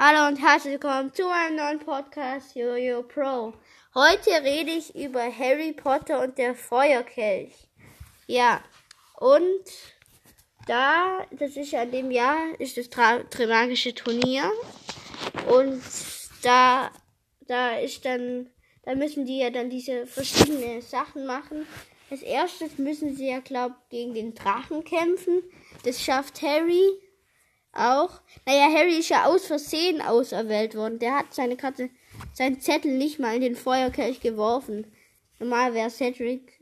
Hallo und herzlich willkommen zu einem neuen Podcast Jojo Pro. Heute rede ich über Harry Potter und der Feuerkelch. Ja, und da, das ist ja in dem Jahr, ist das Trimagische Turnier. Und da, da ist dann, da müssen die ja dann diese verschiedenen Sachen machen. Als erstes müssen sie ja, glaub, gegen den Drachen kämpfen. Das schafft Harry auch. Naja, Harry ist ja aus Versehen auserwählt worden. Der hat seine Karte, seinen Zettel nicht mal in den Feuerkelch geworfen. Normal wäre Cedric,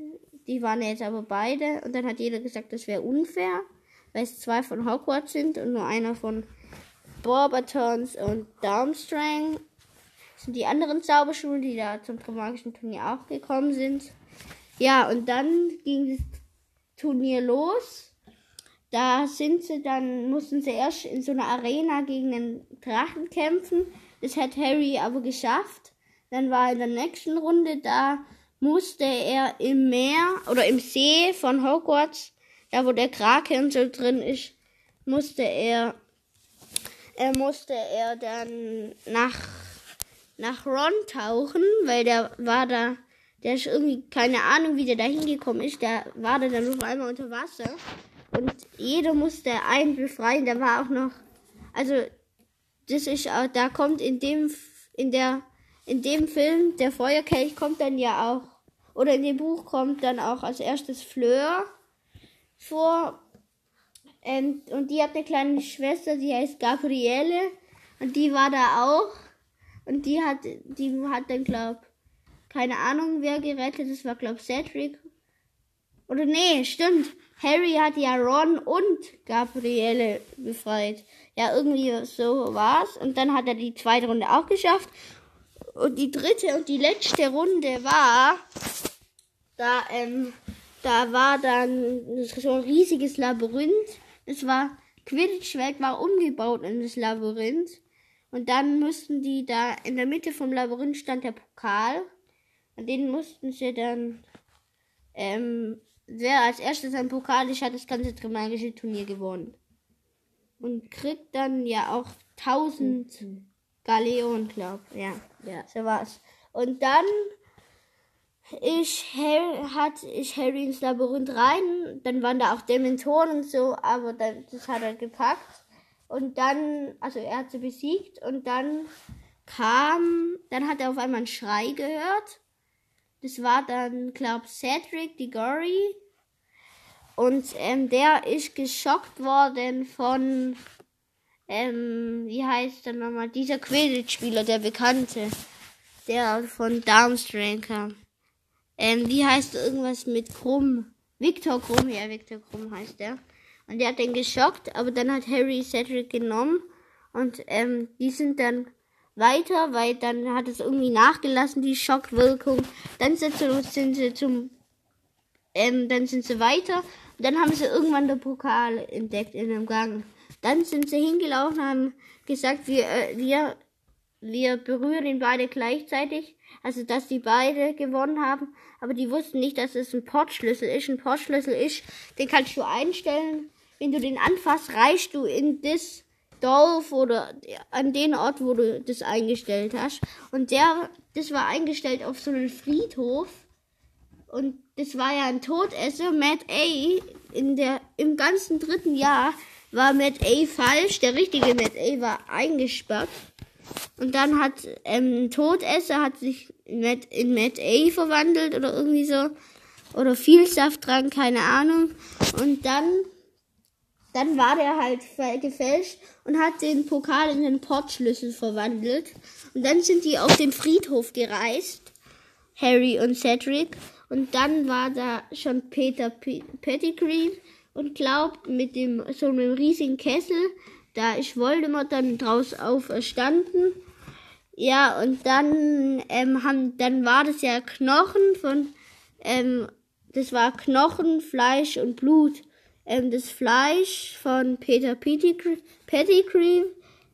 die waren jetzt aber beide. Und dann hat jeder gesagt, das wäre unfair, weil es zwei von Hogwarts sind und nur einer von Borbatons und Darmstrang. Das sind die anderen Zauberschulen, die da zum magischen Turnier auch gekommen sind. Ja, und dann ging das Turnier los. Da sind sie dann, mussten sie erst in so einer Arena gegen einen Drachen kämpfen. Das hat Harry aber geschafft. Dann war in der nächsten Runde, da musste er im Meer oder im See von Hogwarts, da wo der Krake und so drin ist, musste er, er musste er dann nach, nach Ron tauchen, weil der war da, der ist irgendwie, keine Ahnung, wie der da hingekommen ist, der war da dann auf einmal unter Wasser. Und jeder musste einen befreien. Da war auch noch, also das ist, auch, da kommt in dem, in der, in dem Film der Feuerkelch kommt dann ja auch, oder in dem Buch kommt dann auch als erstes Fleur vor. Und, und die hat eine kleine Schwester, die heißt Gabriele. Und die war da auch. Und die hat, die hat dann, glaub, keine Ahnung, wer gerettet. Das war, glaub, Cedric. Oder nee, stimmt. Harry hat ja Ron und Gabriele befreit. Ja, irgendwie so war's. Und dann hat er die zweite Runde auch geschafft. Und die dritte und die letzte Runde war, da, ähm, da war dann so ein riesiges Labyrinth. Es war, Quidditch-Welt war umgebaut in das Labyrinth. Und dann mussten die da, in der Mitte vom Labyrinth stand der Pokal. Und den mussten sie dann, ähm, wer als erstes ein Pokal ist, hat das ganze Trimagische Turnier gewonnen. Und kriegt dann ja auch 1000 mhm. Galeonen, glaub. Ja, ja, so war's. Und dann ist Harry, hat ich Harry ins Labyrinth rein. Dann waren da auch Dementoren und so, aber dann, das hat er gepackt. Und dann, also er hat sie besiegt und dann kam, dann hat er auf einmal einen Schrei gehört. Das war dann, glaub, Cedric Diggory. Und ähm, der ist geschockt worden von, ähm, wie heißt der nochmal, dieser Quidditch-Spieler, der Bekannte, der von Darmstrang kam. Ähm, wie heißt irgendwas mit Krumm? Victor Krumm, ja, Victor Krumm heißt der. Und der hat den geschockt, aber dann hat Harry Cedric genommen und ähm, die sind dann weiter, weil dann hat es irgendwie nachgelassen, die Schockwirkung. Dann sind sie, zum, ähm, dann sind sie weiter. Und dann haben sie irgendwann den Pokal entdeckt in einem Gang. Dann sind sie hingelaufen, haben gesagt, wir, äh, wir, wir berühren ihn beide gleichzeitig. Also, dass die beide gewonnen haben. Aber die wussten nicht, dass es ein Portschlüssel ist. Ein Portschlüssel ist, den kannst du einstellen. Wenn du den anfasst, reichst du in das Dorf oder an den Ort, wo du das eingestellt hast. Und der, das war eingestellt auf so einen Friedhof. Und das war ja ein Todesser. Matt A. In der, im ganzen dritten Jahr war Matt A. falsch. Der richtige Matt A. war eingesperrt. Und dann hat ähm, ein Todesser hat sich Matt, in Matt A. verwandelt oder irgendwie so. Oder viel Saft dran, keine Ahnung. Und dann dann war der halt gefälscht und hat den Pokal in den Portschlüssel verwandelt. Und dann sind die auf den Friedhof gereist, Harry und Cedric. Und dann war da schon Peter P Pettigrew und glaubt mit dem so einem riesigen Kessel, da ist Voldemort dann draus auferstanden. Ja, und dann ähm, haben, dann war das ja Knochen von, ähm, das war Knochen, Fleisch und Blut ähm, das Fleisch von Peter Pettigrew,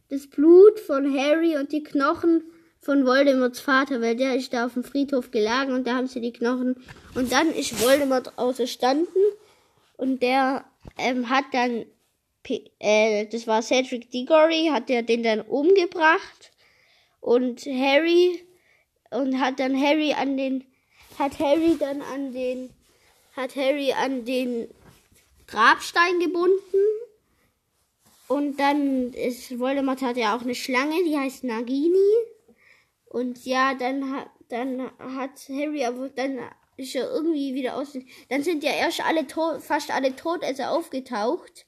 das Blut von Harry und die Knochen von Voldemorts Vater, weil der ist da auf dem Friedhof gelagert und da haben sie die Knochen. Und dann ist Voldemort auferstanden und der ähm, hat dann äh, das war Cedric Diggory, hat er den dann umgebracht und Harry und hat dann Harry an den hat Harry dann an den hat Harry an den Grabstein gebunden und dann ist Voldemort hat ja auch eine Schlange, die heißt Nagini und ja, dann hat dann hat Harry aber dann ist er irgendwie wieder aus. Dann sind ja erst alle tot, fast alle Todesser aufgetaucht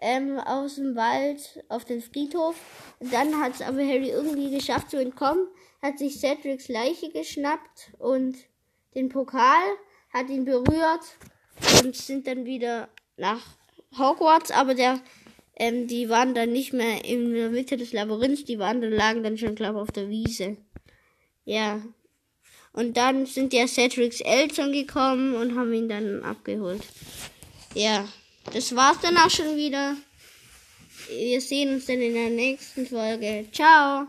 ähm, aus dem Wald auf den Friedhof. Und dann hat es aber Harry irgendwie geschafft zu entkommen, hat sich Cedrics Leiche geschnappt und den Pokal, hat ihn berührt und sind dann wieder nach Hogwarts, aber der, ähm, die waren dann nicht mehr in der Mitte des Labyrinths, die waren dann, lagen dann schon, glaube ich, auf der Wiese. Ja. Und dann sind ja Cedrics Eltern gekommen und haben ihn dann abgeholt. Ja. Das war's dann auch schon wieder. Wir sehen uns dann in der nächsten Folge. Ciao.